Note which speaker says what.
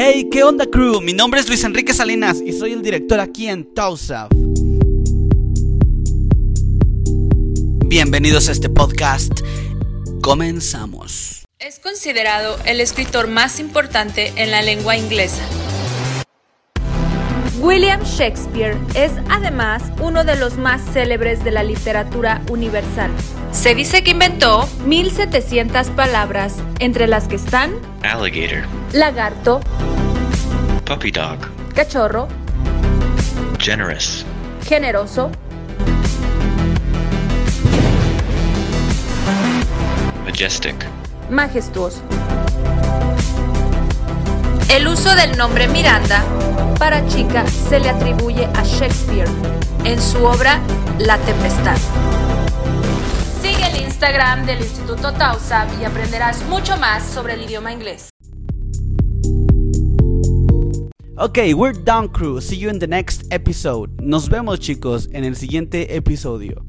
Speaker 1: Hey, ¿qué onda crew? Mi nombre es Luis Enrique Salinas y soy el director aquí en Tausaf. Bienvenidos a este podcast. Comenzamos.
Speaker 2: Es considerado el escritor más importante en la lengua inglesa.
Speaker 3: William Shakespeare es además uno de los más célebres de la literatura universal.
Speaker 2: Se dice que inventó
Speaker 3: 1700 palabras, entre las que están
Speaker 4: alligator,
Speaker 3: lagarto,
Speaker 4: puppy dog,
Speaker 3: cachorro,
Speaker 4: generous,
Speaker 3: generoso,
Speaker 4: majestic,
Speaker 3: majestuoso.
Speaker 2: el uso del nombre Miranda
Speaker 3: Para chica se le atribuye a Shakespeare.
Speaker 2: en su obra La Tempestad. Sigue el Instagram del Instituto Tausab y aprenderás mucho más sobre el idioma inglés.
Speaker 1: Ok, we're done crew. See you in the next episode. Nos vemos chicos en el siguiente episodio.